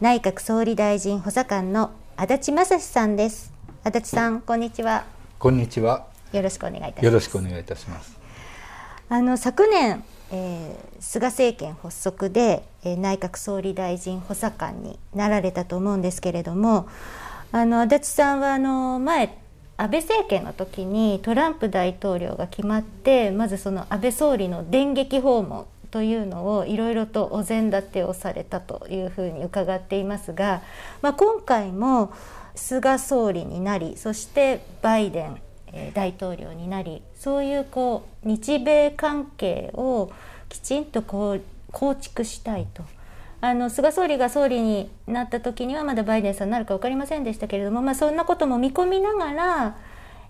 内閣総理大臣補佐官の足立正史さんです。足立さんこんにちは。こんにちは。よろしくお願いいたします。よろしくお願いいたします。あの昨年、えー、菅政権発足で、えー、内閣総理大臣補佐官になられたと思うんですけれどもあの足立さんはあの前安倍政権の時にトランプ大統領が決まってまずその安倍総理の電撃訪問というのをいろいろとお膳立てをされたというふうに伺っていますが、まあ、今回も菅総理になりそしてバイデン大統領になりそういうこう日米関係をきちんとこう構築したいと。あの菅総理が総理になった時にはまだバイデンさんになるか分かりませんでしたけれども、まあ、そんなことも見込みながら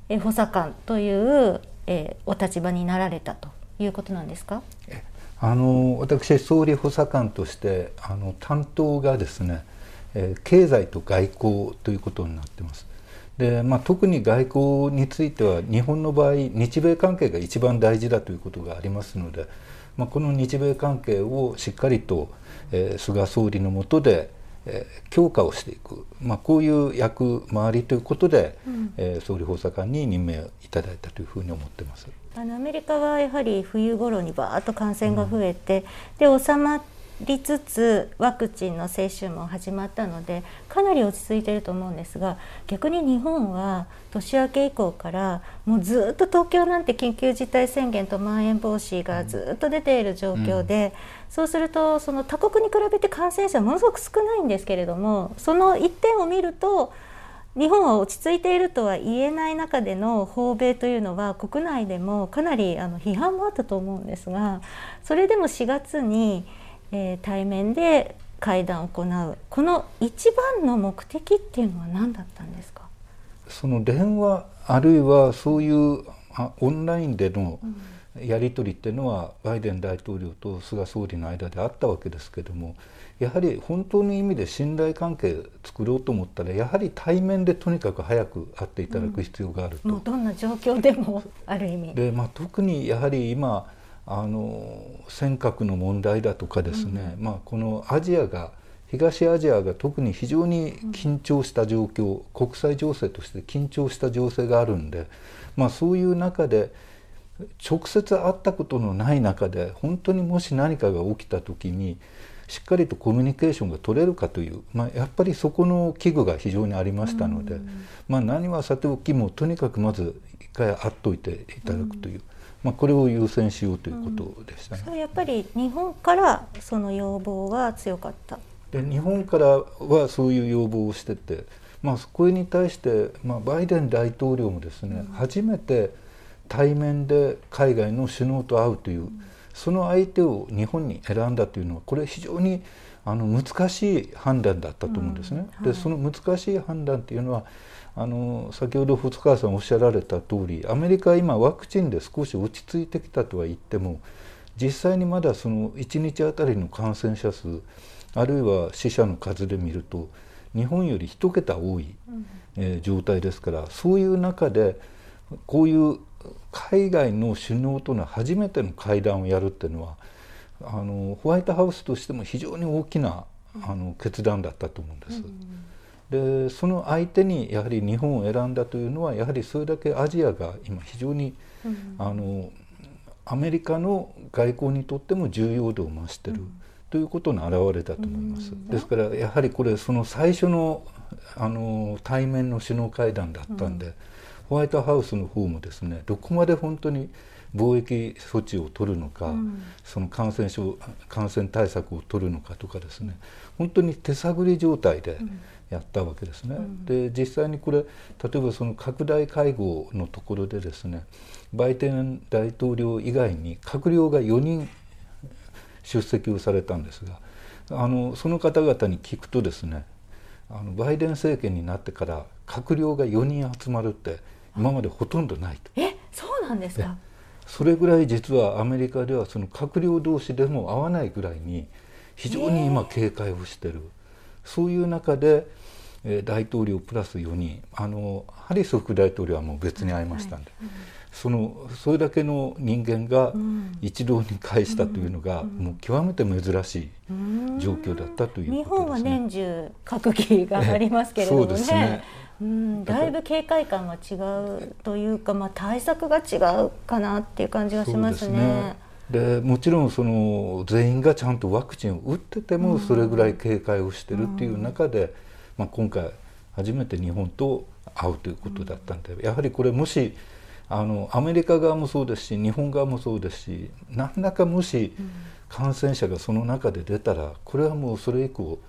え補佐官というえお立場になられたということなんですか？あの私総理補佐官としてあの担当がですね、えー、経済と外交ということになってます。でまあ、特に外交については日本の場合日米関係が一番大事だということがありますので、まあ、この日米関係をしっかりと、えー、菅総理の下で、えー、強化をしていく、まあ、こういう役回りということで、うん、えー、総理補佐官に任命いただいたというふうに思ってます。あのアメリカはやはり冬頃にバーッと感染が増えて、うん、で収まりつつワクチンの接種も始まったのでかなり落ち着いていると思うんですが逆に日本は年明け以降からもうずっと東京なんて緊急事態宣言とまん延防止がずっと出ている状況で、うん、そうするとその他国に比べて感染者はものすごく少ないんですけれどもその一点を見ると日本は落ち着いているとは言えない中での訪米というのは国内でもかなりあの批判もあったと思うんですがそれでも4月に、えー、対面で会談を行うこの一番の目的っていうのは何だったんですか？その電話あるいはそういうオンラインでのやり取りっていうのはバイデン大統領と菅総理の間であったわけですけどもやはり本当の意味で信頼関係作ろうと思ったらやはり対面でとにかく早く会っていただく必要があると。うん、どんな状況でもある意味。で、まあ、特にやはり今あの尖閣の問題だとかですね、うん、まあ、このアジアが東アジアが特に非常に緊張した状況、うん、国際情勢として緊張した情勢があるんで、まあ、そういう中で直接会ったことのない中で本当にもし何かが起きた時にしっかりとコミュニケーションが取れるかという、まあ、やっぱりそこの危惧が非常にありましたので、まあ、何はさておきもとにかくまず一回会っといていただくという。まあ、これを優先しようということでしたね。うん、やっぱり日本からその要望は強かった？で日本からはそういう要望をしてて、まあ、これに対して、まあ、バイデン大統領もですね、うん、初めて対面で海外の首脳と会うという、うんその相手を日本に選んだというのはこれ非常にあの難しい判断だったと思うんですね。うん。はい、でその難しい判断っていうのはあの先ほど細川さんおっしゃられた通りアメリカは今ワクチンで少し落ち着いてきたとは言っても実際にまだその1日あたりの感染者数あるいは死者の数で見ると日本より1桁多い、えー、状態ですからそういう中でこういう海外の首脳との初めての会談をやるっていうのはあのホワイトハウスとしても非常に大きなあの決断だったと思うんです。でその相手にやはり日本を選んだというのはやはりそれだけアジアが今非常に、あのアメリカの外交にとっても重要度を増してる、ということの表れだと思います。ですからやはりこれその最初のあの対面の首脳会談だったんで、ホワイトハウスの方もですねどこまで本当に貿易措置を取るのか、うん、その感染症感染対策を取るのかとかですね本当に手探り状態でやったわけですね。うん、で実際にこれ例えばその拡大会合のところでですねバイデン大統領以外に閣僚が4人出席をされたんですがあのその方々に聞くとですねあのバイデン政権になってから閣僚が4人集まるって今までほとんどないと。えそうなんですか？それぐらい実はアメリカではその閣僚同士でも会わないぐらいに非常に今警戒をしてる、そういう中で、えー、大統領プラス4人。あのハリス副大統領はもう別に会いましたんで、はいうん、そのそれだけの人間が一堂に会したというのが、もう極めて珍しい状況だったということです、ね、日本は年中閣議がありますけれどもね。ね。うん、だいぶ警戒感が違うというか、まあ、対策が違うかなっていう感じがしますね。でもちろんその全員がちゃんとワクチンを打っててもそれぐらい警戒をしてるっていう中で、うん、まあ、今回初めて日本と会うということだったんで、やはりこれもしあのアメリカ側もそうですし日本側もそうですし何らかもし感染者がその中で出たらこれはもうそれ以降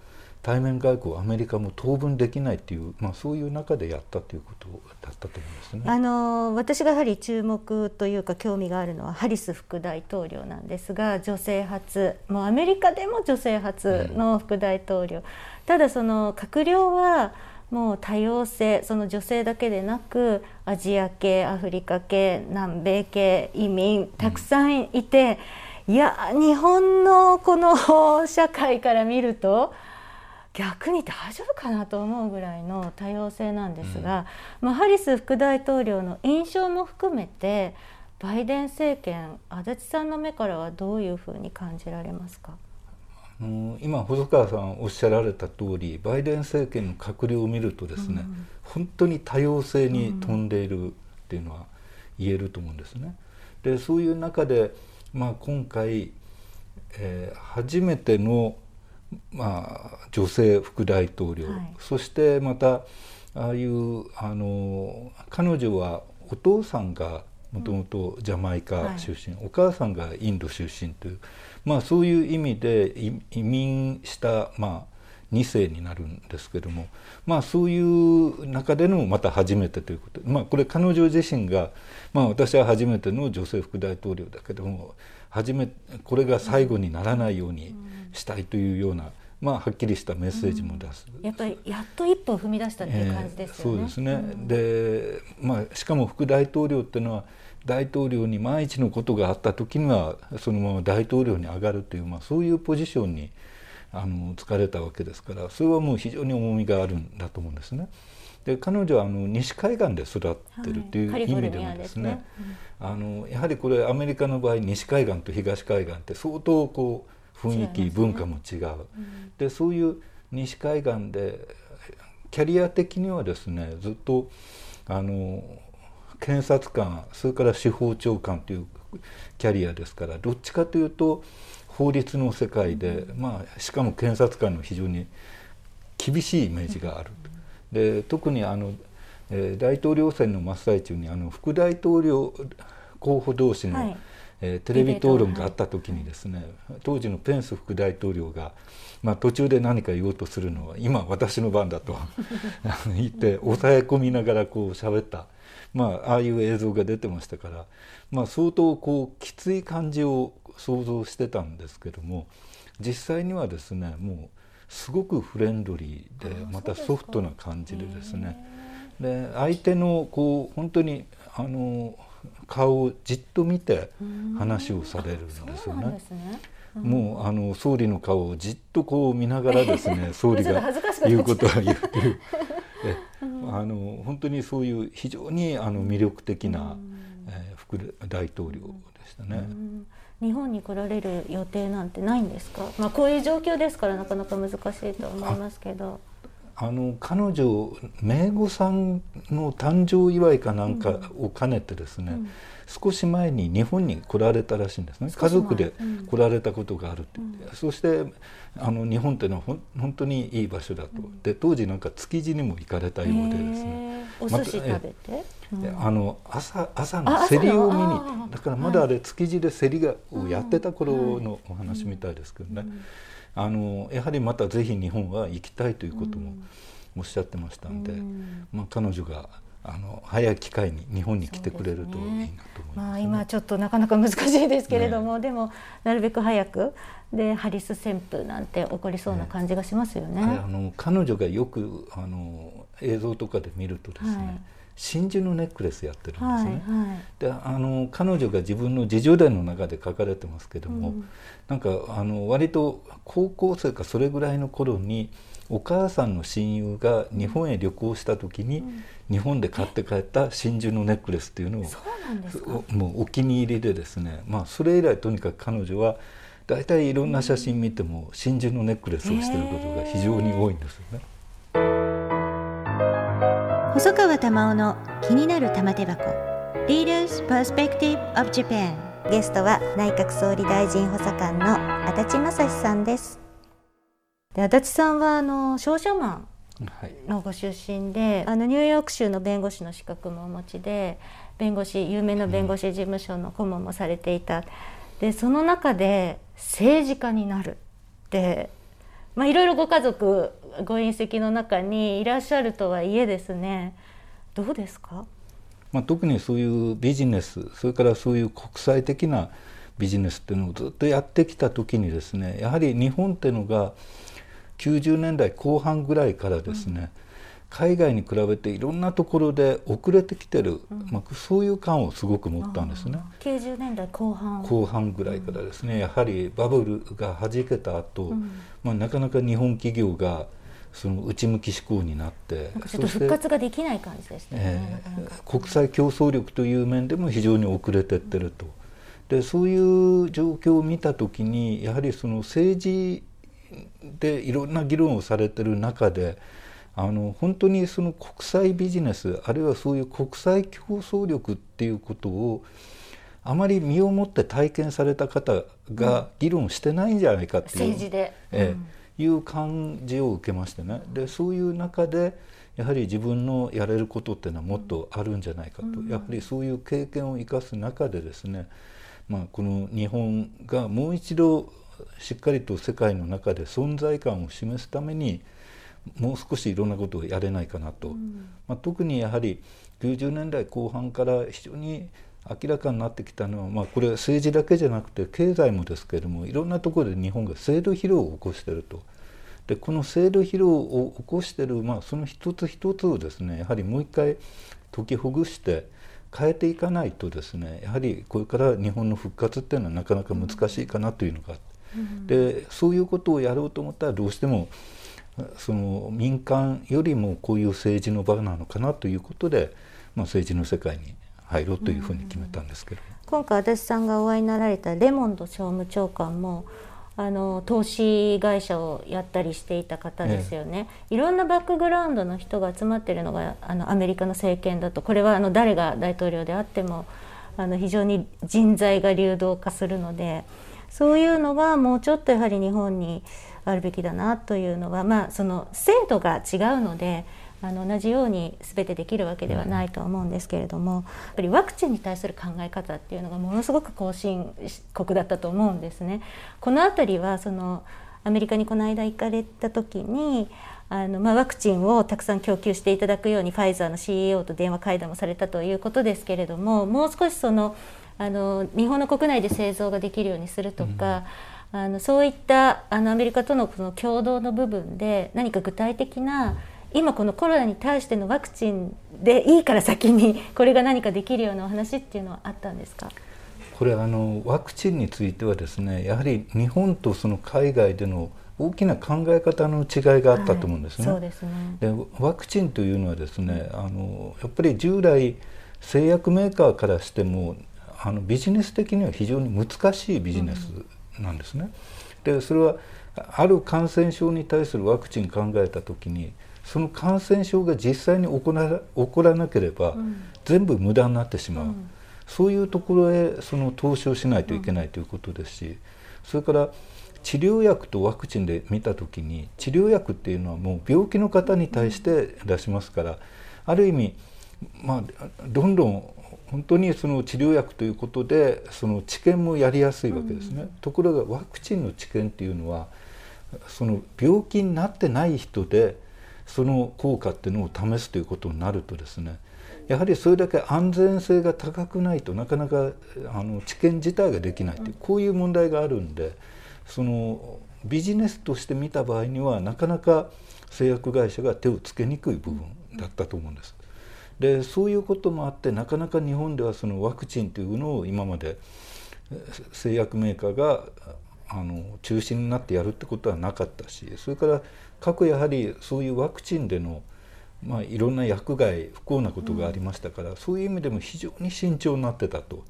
対面外交アメリカも当分できないっていう、まあ、そういう中でやったということだったと思いますね。あの私がやはり注目というか興味があるのはハリス副大統領なんですが女性初。もうアメリカでも女性初の副大統領、うん、ただその閣僚はもう多様性その女性だけでなくアジア系アフリカ系南米系移民たくさんいて、うん、いや日本のこの社会から見ると。逆に大丈夫かなと思うぐらいの多様性なんですが、うん、まあ、ハリス副大統領の印象も含めてバイデン政権足立さんの目からはどういうふうに感じられますか？今細川さんおっしゃられた通りバイデン政権の閣僚を見るとですね、うん、本当に多様性に富んでいるっていうのは言えると思うんですね。でそういう中で、まあ、今回、えー、初めてのまあ、女性副大統領、はい、そしてまたああいうあの彼女はお父さんがもともとジャマイカ出身、はい、お母さんがインド出身という、まあ、そういう意味で移民した、まあ、2世になるんですけども、まあ、そういう中でのまた初めてということ、まあ、これ彼女自身が、まあ、私は初めての女性副大統領だけども初めこれが最後にならないようにしたいというような、まあ、はっきりしたメッセージも出す、うん、やっぱりやっと一歩踏み出したっていう感じですよね。えー、そうですね、うん、で、まあ、しかも副大統領っていうのは大統領に万一のことがあった時にはそのまま大統領に上がるという、まあ、そういうポジションにあの疲れたわけですからそれはもう非常に重みがあるんだと思うんですね。で彼女はあの西海岸で育ってるっていう意味でもですね、はいねうん、あのやはりこれアメリカの場合西海岸と東海岸って相当こう雰囲気、ね、文化も違う、うん、でそういう西海岸でキャリア的にはですねずっとあの検察官それから司法長官というキャリアですからどっちかというと法律の世界で、うん、まあ、しかも検察官の非常に厳しいイメージがある。で特にあの、えー、大統領選の真っ最中にあの副大統領候補同士の、はい、えー、テレビ討論があった時にですね、当時のペンス副大統領が、まあ、途中で何か言おうとするのは今私の番だと 言って抑え込みながらこう喋った、まあ、ああいう映像が出てましたから、まあ、相当こうきつい感じを想像してたんですけども実際にはですねもうすごくフレンドリーでまたソフトな感じでですね。で相手のこう本当にあの顔をじっと見て話をされるんですよね。もうあの総理の顔をじっとこう見ながらですね 総理が言うことは言 うえあの本当にそういう非常にあの魅力的な、えー、副大統領でしたね。日本に来られる予定なんてないんですか、まあ、こういう状況ですからなかなか難しいと思いますけど。あの彼女名護さんの誕生祝いかなんかを兼ねてですね、うん、少し前に日本に来られたらしいんですね。家族で来られたことがあるって。言って、うん、そしてあの日本っていうのはほ本当にいい場所だと、うん、で当時なんか築地にも行かれたようでですね。お寿司食べて、あの朝朝の競りを見にだからまだあれ築地で競りがをやってた頃のお話みたいですけどね、あのやはりまたぜひ日本は行きたいということもおっしゃってましたんで、まあ、彼女があの早い機会に日本に来てくれるといいなと思います、ね。まあ、今ちょっとなかなか難しいですけれども、ね、でもなるべく早く。でハリス旋風なんて起こりそうな感じがしますよね。ねあの彼女がよくあの映像とかで見るとですね、はい。真珠のネックレスやってるんですね。はいはい、であの彼女が自分の自叙伝の中で書かれてますけども、うん、なんかあの割と高校生かそれぐらいの頃にお母さんの親友が日本へ旅行した時に、うん、日本で買って帰った真珠のネックレスっていうのをもうお気に入りでですね、まあ、それ以来とにかく彼女は大体いろんな写真見ても真珠のネックレスをしてることが非常に多いんですよね。細川玉緒の気になる玉手箱。Leaders Perspective of Japan ゲストは内閣総理大臣補佐官の足立正史さんですで足立さんはあの商社マンのご出身で、はい、あのニューヨーク州の弁護士の資格もお持ちで弁護士有名な弁護士事務所の顧問もされていた、でその中で政治家になるってまあ、いろいろご家族ご親戚の中にいらっしゃるとはいえですね。どうですか、まあ、特にそういうビジネスそれからそういう国際的なビジネスっていうのをずっとやってきた時にですねやはり日本っていうのが90年代後半ぐらいからですね、うん海外に比べていろんなところで遅れてきてる、うん、まあ、そういう感をすごく持ったんですね。90年代後半。後半ぐらいからですね、やはりバブルがはじけた後、うん、まあなかなか日本企業がその内向き志向になってちょっと復活ができない感じですね、えー、国際競争力という面でも非常に遅れてってると。でそういう状況を見た時にやはりその政治でいろんな議論をされてる中であの本当にその国際ビジネスあるいはそういう国際競争力っていうことをあまり身をもって体験された方が議論してないんじゃないかっていう、政治で、ええ、いう感じを受けましてね。でそういう中でやはり自分のやれることっていうのはもっとあるんじゃないかと、うん、やはりそういう経験を生かす中でですね、まあ、この日本がもう一度しっかりと世界の中で存在感を示すためにもう少しいろんなことをやれないかなと、うん、まあ、特にやはり90年代後半から非常に明らかになってきたのは、まあ、これは政治だけじゃなくて経済もですけれどもいろんなところで日本が制度疲労を起こしていると。でこの制度疲労を起こしている、まあ、その一つ一つをですねやはりもう一回解きほぐして変えていかないとですねやはりこれから日本の復活っていうのはなかなか難しいかなというのが、うん、でそういうことをやろうと思ったらどうしてもその民間よりもこういう政治の場なのかなということで、まあ、政治の世界に入ろうというふうに決めたんですけど、今回足立さんがお会いになられたレモンド商務長官もあの投資会社をやったりしていた方ですよね、ええ、いろんなバックグラウンドの人が集まっているのがあのアメリカの政権だと。これはあの誰が大統領であってもあの非常に人材が流動化するのでそういうのがもうちょっとやはり日本にあるべきだなというのは、まあ、その制度が違うのであの同じように全てできるわけではないと思うんですけれどもやっぱりワクチンに対する考え方っていうのがものすごく後進国だったと思うんですね。この辺りはそのアメリカにこの間行かれた時にあの、まあ、ワクチンをたくさん供給していただくようにファイザーの CEO と電話会談もされたということですけれどももう少しそのあの日本の国内で製造ができるようにするとか、うん。あのそういったあのアメリカとのこの共同の部分で何か具体的な今このコロナに対してのワクチンでいいから先に これが何かできるようなお話っていうのはあったんですか？これあのワクチンについてはですねやはり日本とその海外での大きな考え方の違いがあったと思うんですね。はい、そうですね。でワクチンというのはですねあのやっぱり従来製薬メーカーからしてもあのビジネス的には非常に難しいビジネスなんですね。でそれはある感染症に対するワクチン考えた時にその感染症が実際に起こら起こらなければ、全部無駄になってしまう、うん、そういうところへその投資をしないといけないということですし、それから治療薬とワクチンで見た時に治療薬っていうのはもう病気の方に対して出しますから、ある意味まあどんどん本当にその治療薬ということでその治験もやりやすいわけですね、うん、ところがワクチンの治験っていうのはその病気になってない人でその効果っていうのを試すということになるとですねやはりそれだけ安全性が高くないとなかなかあの治験自体ができないという、こういう問題があるんでそのビジネスとして見た場合にはなかなか製薬会社が手をつけにくい部分だったと思うんです。でそういうこともあってなかなか日本ではそのワクチンというのを今まで製薬メーカーがあの中心になってやるってことはなかったしそれから各やはりそういうワクチンでの、まあ、いろんな薬害不幸なことがありましたから、うん、そういう意味でも非常に慎重になってたと。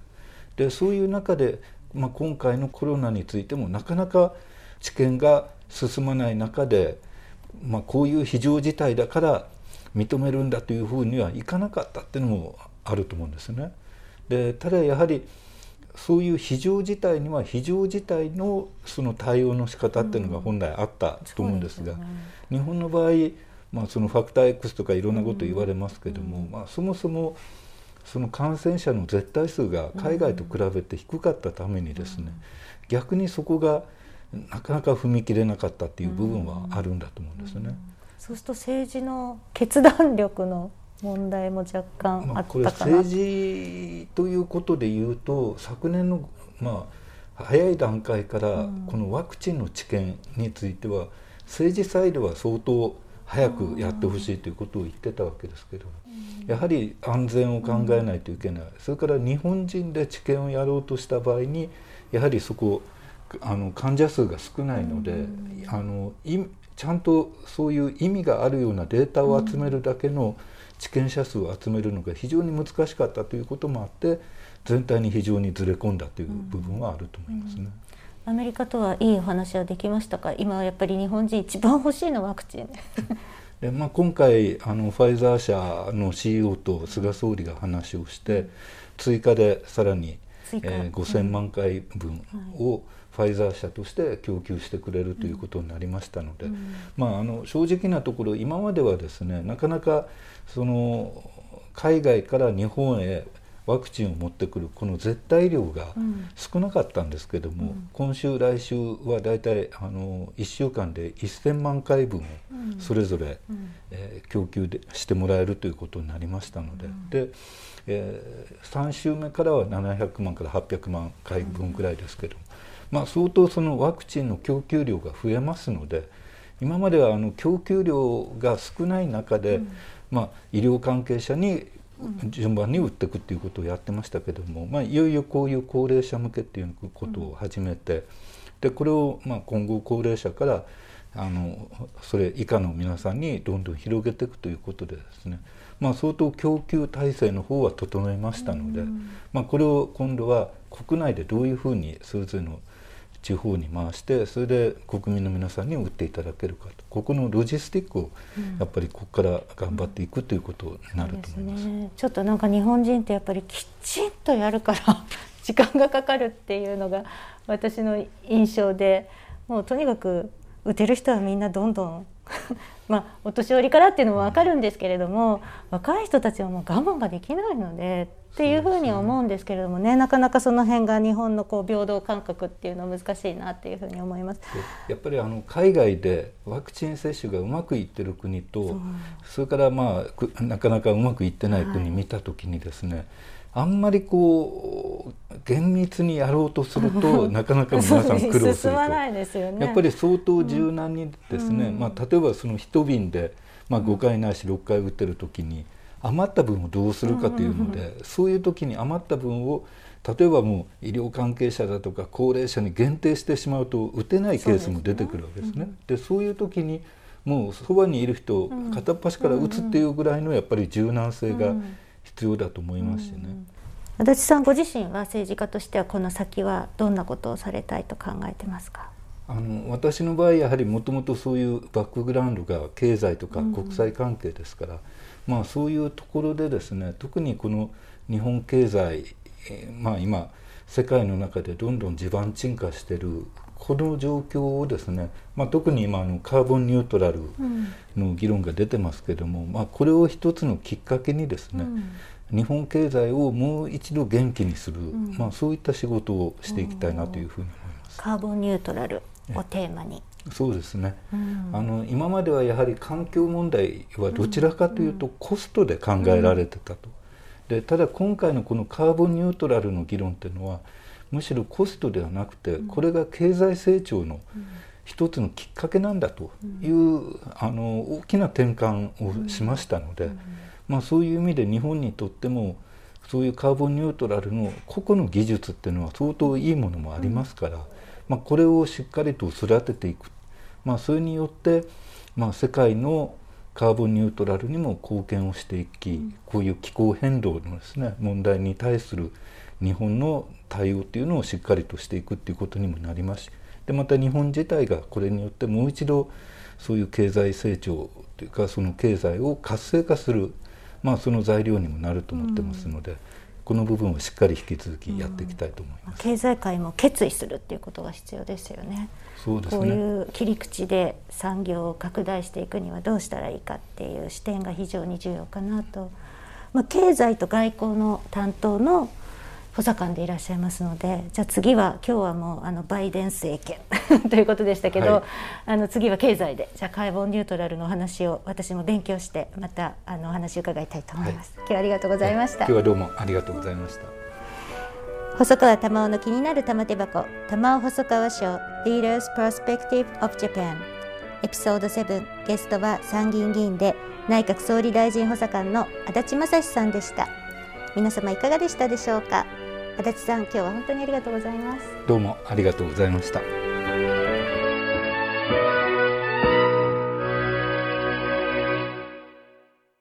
でそういう中で、まあ、今回のコロナについてもなかなか治験が進まない中で、まあ、こういう非常事態だから認めるんだというふうにはいかなかったっていうのもあると思うんですね。でただやはりそういう非常事態には非常事態のその対応の仕方っていうのが本来あったと思うんですが、うんすね、日本の場合、まあ、そのファクター X とかいろんなこと言われますけども、うん、まあ、そもそもその感染者の絶対数が海外と比べて低かったためにですね、逆にそこがなかなか踏み切れなかったっていう部分はあるんだと思うんですね。そうすると政治の決断力の問題も若干あったかな、まあ、これ政治ということでいうと昨年のまあ早い段階からこのワクチンの治験については政治サイドは相当早くやってほしいということを言ってたわけですけどやはり安全を考えないといけない。それから日本人で治験をやろうとした場合にやはりそこあの患者数が少ないのであのちゃんとそういう意味があるようなデータを集めるだけの治験者数を集めるのが非常に難しかったということもあって全体に非常にずれ込んだという部分はあると思いますね。アメリカとはいいお話はできましたか？今はやっぱり日本人一番欲しいのワクチン。で、まあ、今回あのファイザー社の CEO と菅総理が話をして追加でさらに、えー、5000万回分を、はいファイザー社として供給してくれるということになりましたので、うん、まあ、あの正直なところ今まではですねなかなかその海外から日本へワクチンを持ってくるこの絶対量が少なかったんですけども、うん、今週来週はだいたいあの1週間で1000万回分をそれぞれ、うん、えー、供給でしてもらえるということになりましたので。でえー、3週目からは700万から800万回分ぐらいですけども、まあ、相当そのワクチンの供給量が増えますので今まではあの供給量が少ない中で、うん、まあ、医療関係者に順番に打っていくっていうことをやってましたけども、まあ、いよいよこういう高齢者向けっていうことを始めて、でこれをまあ今後高齢者からあのそれ以下の皆さんにどんどん広げていくということでですね、まあ、相当供給体制の方は整えましたので、まあ、これを今度は国内でどういうふうにそれぞれの地方に回してそれで国民の皆さんに打っていただけるかと。ここのロジスティックをやっぱりここから頑張っていくということになると思います。うんね、ちょっとなんか日本人ってやっぱりきちんとやるから 時間がかかるっていうのが私の印象でもうとにかく打てる人はみんなどんどん まあお年寄りからっていうのも分かるんですけれども若い人たちはもう我慢ができないのでっていうふうに思うんですけれどもねなかなかその辺が日本のこう平等感覚っていうのは難しいなっていうふうに思います。やっぱりあの海外でワクチン接種がうまくいってる国とそれからまあなかなかうまくいってない国見た時にですね、はいあんまりこう厳密にやろうとすると なかなか皆さん苦労すると、ね、やっぱり相当柔軟にですね、うん、まあ、例えばその一瓶で、まあ、5回ないし6回打ってる時に余った分をどうするかというので、そういう時に余った分を例えばもう医療関係者だとか高齢者に限定してしまうと打てないケースも出てくるわけですね。で、ねそういう時にもうそばにいる人を片っ端から打つっていうぐらいのやっぱり柔軟性が必要だと思いますしね。足立さんご自身は政治家としてはこの先はどんなことをされたいと考えてますか？あの私の場合やはりもともとそういうバックグラウンドが経済とか国際関係ですから、まあ、そういうところでですね特にこの日本経済、まあ、今世界の中でどんどん地盤沈下してるこの状況をですね、まあ、特に今あのカーボンニュートラルの議論が出てますけども、うん、まあ、これを一つのきっかけにですね、うん、日本経済をもう一度元気にする、うん、まあ、そういった仕事をしていきたいなというふうに思います。カーボンニュートラルをテーマに。そうですね、うん、あの今まではやはり環境問題はどちらかというとコストで考えられてたと、でただ今回のこのカーボンニュートラルの議論っていうのはむしろコストではなくてこれが経済成長の一つのきっかけなんだという、あの大きな転換をしましたので、まあ、そういう意味で日本にとってもそういうカーボンニュートラルの個々の技術っていうのは相当いいものもありますから、まあ、これをしっかりと育てていく、まあ、それによって、まあ、世界のカーボンニュートラルにも貢献をしていき、こういう気候変動のですね問題に対する日本の対応っていうのをしっかりとしていくっていうことにもなりますしでまた日本自体がこれによってもう一度そういう経済成長というかその経済を活性化する、まあ、その材料にもなると思ってますので。うんこの部分をしっかり引き続きやっていきたいと思います。経済界も決意するっていうことが必要ですよね。そうですね。こういう切り口で産業を拡大していくにはどうしたらいいかっていう視点が非常に重要かなと。まあ、経済と外交の担当の補佐官でいらっしゃいますのでじゃあ次は今日はもうあのバイデン政権 ということでしたけど、はい、あの次は経済でじゃあカーボンニュートラルの話を私も勉強してまたあのお話を伺いたいと思います、はい、今日はありがとうございました、今日はどうもありがとうございました。細川玉緒の気になる玉手箱。玉緒細川賞 Leaders Perspective of Japan エピソード7ゲストは参議院議員で内閣総理大臣補佐官の足立正史さんでした。皆様いかがでしたでしょうか？足立さん今日は本当にありがとうございます。どうもありがとうございました。